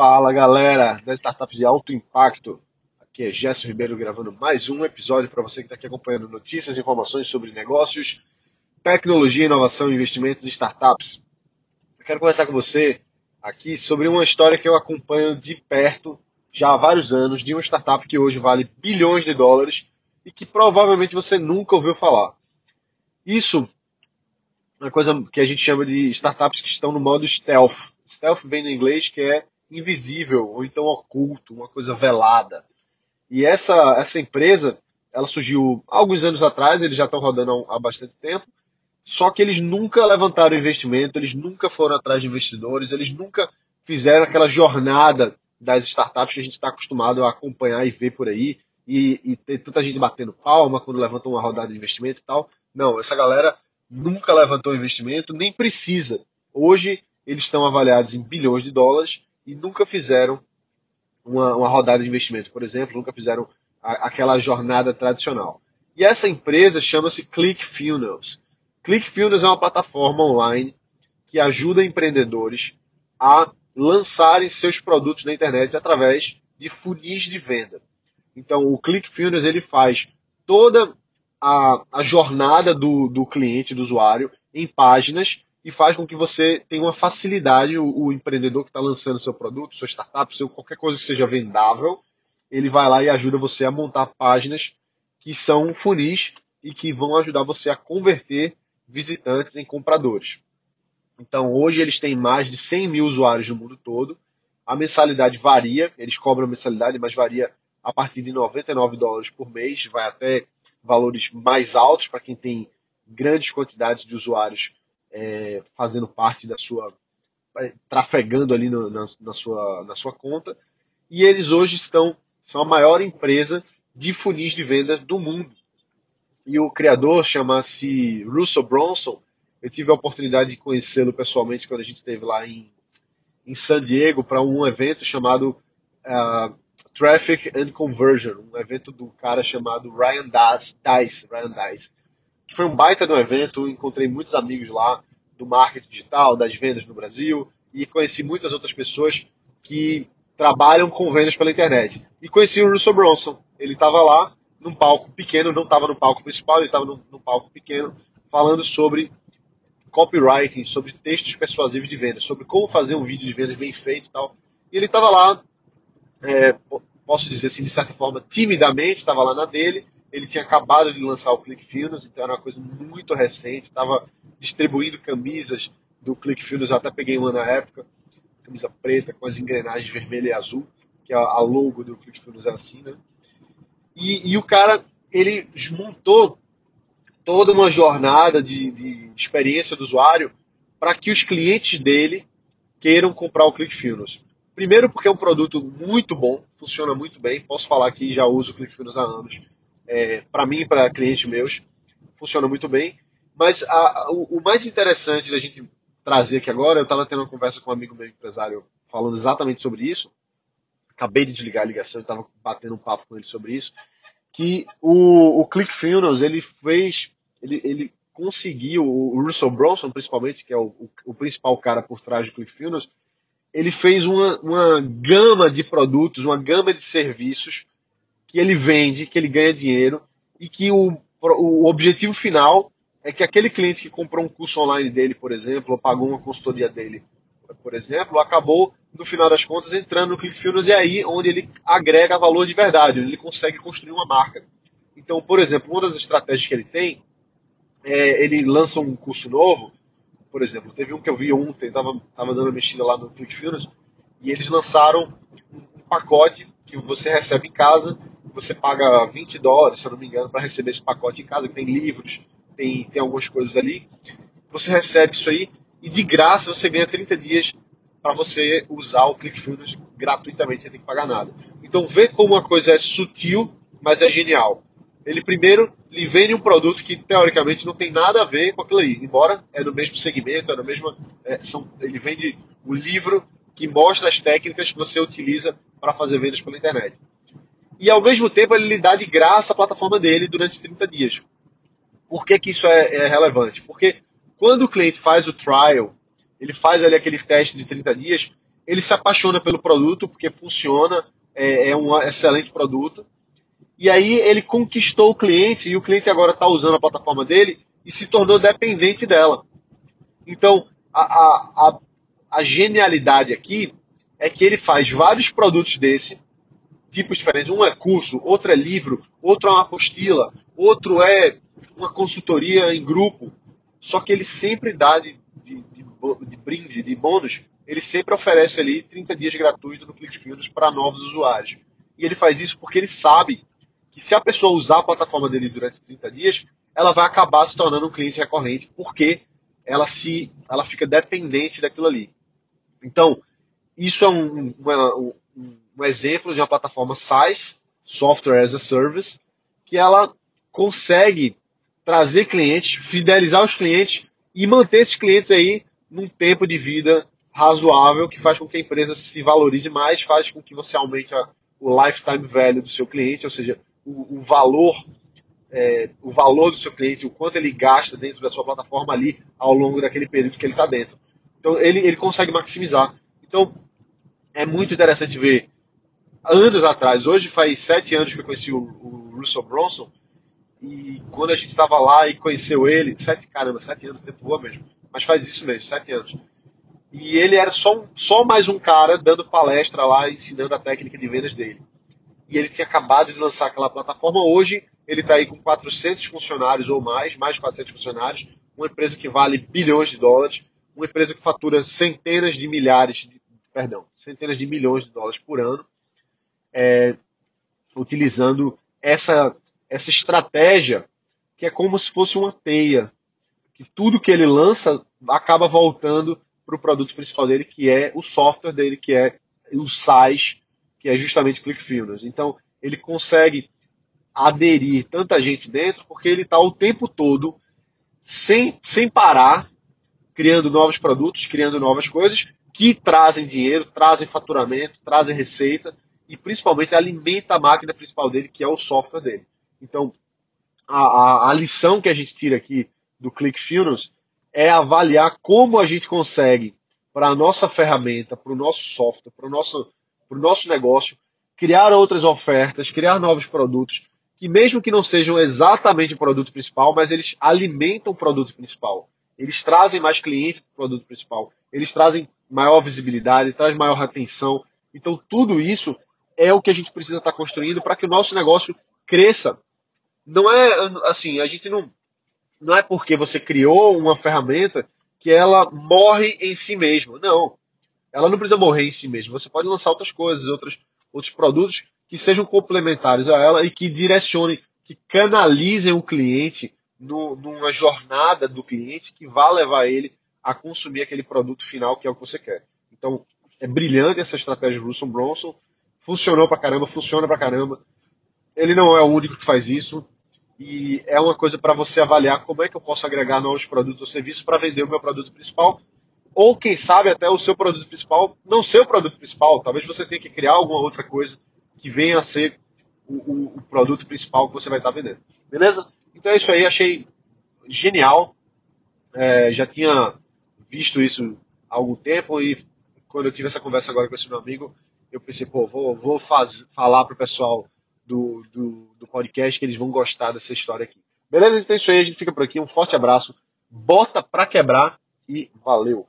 Fala galera das startups de alto impacto. Aqui é Gerson Ribeiro gravando mais um episódio para você que está aqui acompanhando notícias e informações sobre negócios, tecnologia, inovação e investimentos de startups. Eu quero conversar com você aqui sobre uma história que eu acompanho de perto já há vários anos de uma startup que hoje vale bilhões de dólares e que provavelmente você nunca ouviu falar. Isso é uma coisa que a gente chama de startups que estão no modo stealth. Stealth vem do inglês que é invisível ou então oculto, uma coisa velada. E essa, essa empresa, ela surgiu alguns anos atrás, eles já estão rodando há bastante tempo, só que eles nunca levantaram investimento, eles nunca foram atrás de investidores, eles nunca fizeram aquela jornada das startups que a gente está acostumado a acompanhar e ver por aí, e, e ter tanta gente batendo palma quando levantam uma rodada de investimento e tal. Não, essa galera nunca levantou investimento, nem precisa. Hoje eles estão avaliados em bilhões de dólares e nunca fizeram uma, uma rodada de investimento, por exemplo, nunca fizeram a, aquela jornada tradicional. E essa empresa chama-se ClickFunnels. ClickFunnels é uma plataforma online que ajuda empreendedores a lançarem seus produtos na internet através de funis de venda. Então, o ClickFunnels ele faz toda a, a jornada do, do cliente, do usuário, em páginas e faz com que você tenha uma facilidade, o, o empreendedor que está lançando seu produto, sua startup, seu, qualquer coisa que seja vendável, ele vai lá e ajuda você a montar páginas que são funis e que vão ajudar você a converter visitantes em compradores. Então, hoje eles têm mais de 100 mil usuários no mundo todo. A mensalidade varia, eles cobram mensalidade, mas varia a partir de 99 dólares por mês, vai até valores mais altos para quem tem grandes quantidades de usuários é, fazendo parte da sua, é, trafegando ali no, na, na, sua, na sua conta. E eles hoje estão, são a maior empresa de funis de vendas do mundo. E o criador chama-se Russell Bronson. Eu tive a oportunidade de conhecê-lo pessoalmente quando a gente esteve lá em, em San Diego para um evento chamado uh, Traffic and Conversion, um evento do cara chamado Ryan Dice, Ryan Dice foi um baita do evento, encontrei muitos amigos lá do marketing digital, das vendas no Brasil, e conheci muitas outras pessoas que trabalham com vendas pela internet. E conheci o Russell Bronson. Ele estava lá num palco pequeno, não estava no palco principal, ele estava num, num, palco pequeno, falando sobre copywriting, sobre textos persuasivos de vendas, sobre como fazer um vídeo de vendas bem feito e tal. E ele estava lá, é, posso dizer assim, de certa forma, timidamente, estava lá na dele, ele tinha acabado de lançar o ClickFunnels, então era uma coisa muito recente. Estava distribuindo camisas do eu até peguei uma na época, camisa preta com as engrenagens vermelha e azul, que a, a logo do ClickFunnels é assim, né? E, e, o cara, ele montou toda uma jornada de, de experiência do usuário para que os clientes dele queiram comprar o ClickFunnels. Primeiro porque é um produto muito bom, funciona muito bem, posso falar que já uso o ClickFunnels há anos é, para mim e para clientes meus, funciona muito bem. Mas a, o, o, mais interessante da gente trazer aqui agora, eu estava tendo uma conversa com um amigo meu empresário falando exatamente sobre isso. Acabei de desligar a ligação, estava batendo um papo com ele sobre isso. Que o, o ClickFunnels, ele fez, ele, ele conseguiu, o Russell Bronson principalmente, que é o, o, o principal cara por trás do ClickFunnels, ele fez uma, uma gama de produtos, uma gama de serviços que ele vende, que ele ganha dinheiro e que o, o objetivo final é que aquele cliente que comprou um curso online dele, por exemplo, ou pagou uma consultoria dele, por exemplo, acabou, no final das contas, entrando no ClickFunnels e é aí onde ele agrega valor de verdade, onde ele consegue construir uma marca. Então, por exemplo, uma das estratégias que ele tem, é, ele lança um curso novo, por exemplo, teve um que eu vi ontem, estava tava dando uma mexida lá no ClickFunnels, e eles lançaram um pacote que você recebe em casa você paga 20 dólares, se eu não me engano, para receber esse pacote em casa, que tem livros, tem, tem algumas coisas ali. Você recebe isso aí e de graça você ganha 30 dias para você usar o ClickFunnels gratuitamente, sem ter que pagar nada. Então vê como uma coisa é sutil, mas é genial. Ele primeiro lhe vende um produto que teoricamente não tem nada a ver com aquilo aí, embora é no mesmo segmento, é no mesmo, é, são, ele vende o um livro que mostra as técnicas que você utiliza para fazer vendas pela internet e ao mesmo tempo ele lhe dá de graça a plataforma dele durante 30 dias. Por que, que isso é, é, relevante? Porque quando o cliente faz o trial, ele faz ali aquele teste de 30 dias, ele se apaixona pelo produto porque funciona, é, é um excelente produto. E aí ele conquistou o cliente e o cliente agora está usando a plataforma dele e se tornou dependente dela. Então, a, a, a, a genialidade aqui é que ele faz vários produtos desse, tipos diferentes. Um é curso, outro é livro, outro é uma apostila, outro é uma consultoria em grupo. Só que ele sempre dá de, de, de, de brinde, de bônus, ele sempre oferece ali 30 dias gratuitos no ClickFunnels para novos usuários. E ele faz isso porque ele sabe que se a pessoa usar a plataforma dele durante 30 dias, ela vai acabar se tornando um cliente recorrente, porque ela se ela fica dependente daquilo ali. Então, isso é um, um, um exemplo de uma plataforma SaaS, Software as a Service, que ela consegue trazer clientes, fidelizar os clientes e manter esses clientes aí num tempo de vida razoável que faz com que a empresa se valorize mais, faz com que você aumente o lifetime value do seu cliente, ou seja, o, o valor é, o valor do seu cliente, o quanto ele gasta dentro da sua plataforma ali ao longo daquele período que ele está dentro. Então ele, ele consegue maximizar. Então é muito interessante ver anos atrás, hoje faz sete anos que eu conheci o, o Russell Bronson, e quando a gente estava lá e conheceu ele, sete, caramba, sete anos, tempo boa mesmo, mas faz isso mesmo, sete anos. E ele era só, só mais um cara dando palestra lá, ensinando a técnica de vendas dele. E ele tinha acabado de lançar aquela plataforma. Hoje ele está aí com 400 funcionários ou mais, mais de 400 funcionários, uma empresa que vale bilhões de dólares, uma empresa que fatura centenas de milhares, de, perdão, centenas de milhões de dólares por ano, é, utilizando essa, essa estratégia que é como se fosse uma teia, que tudo que ele lança acaba voltando para o produto principal dele, que é o software dele, que é o SaaS, que é justamente ClickFunnels. Então, ele consegue aderir tanta gente dentro porque ele está o tempo todo sem, sem parar, criando novos produtos, criando novas coisas que trazem dinheiro, trazem faturamento, trazem receita e principalmente alimenta a máquina principal dele, que é o software dele. Então, a, a, a lição que a gente tira aqui do ClickFunnels é avaliar como a gente consegue, para a nossa ferramenta, para o nosso software, para o nosso, nosso negócio, criar outras ofertas, criar novos produtos, que mesmo que não sejam exatamente o produto principal, mas eles alimentam o produto principal. Eles trazem mais clientes para o produto principal. Eles trazem maior visibilidade, trazem maior atenção. Então, tudo isso é o que a gente precisa estar construindo para que o nosso negócio cresça. Não é assim, a gente não não é porque você criou uma ferramenta que ela morre em si mesma. Não. Ela não precisa morrer em si mesma. Você pode lançar outras coisas, outros, outros produtos que sejam complementares a ela e que direcionem, que canalizem o cliente no, numa jornada do cliente que vá levar ele a consumir aquele produto final que é o que você quer. Então, é brilhante essa estratégia do Russell Bronson. Funcionou pra caramba, funciona pra caramba. Ele não é o único que faz isso. E é uma coisa para você avaliar como é que eu posso agregar novos produtos ou serviços para vender o meu produto principal. Ou, quem sabe, até o seu produto principal não ser o produto principal. Talvez você tenha que criar alguma outra coisa que venha a ser o, o, o produto principal que você vai estar vendendo. Beleza? Então é isso aí, achei genial. É, já tinha visto isso há algum tempo e quando eu tive essa conversa agora com esse meu amigo, eu pensei, pô, vou, vou faz, falar pro pessoal do, do, do podcast que eles vão gostar dessa história aqui. Beleza? Então é isso aí, a gente fica por aqui. Um forte abraço, bota pra quebrar e valeu!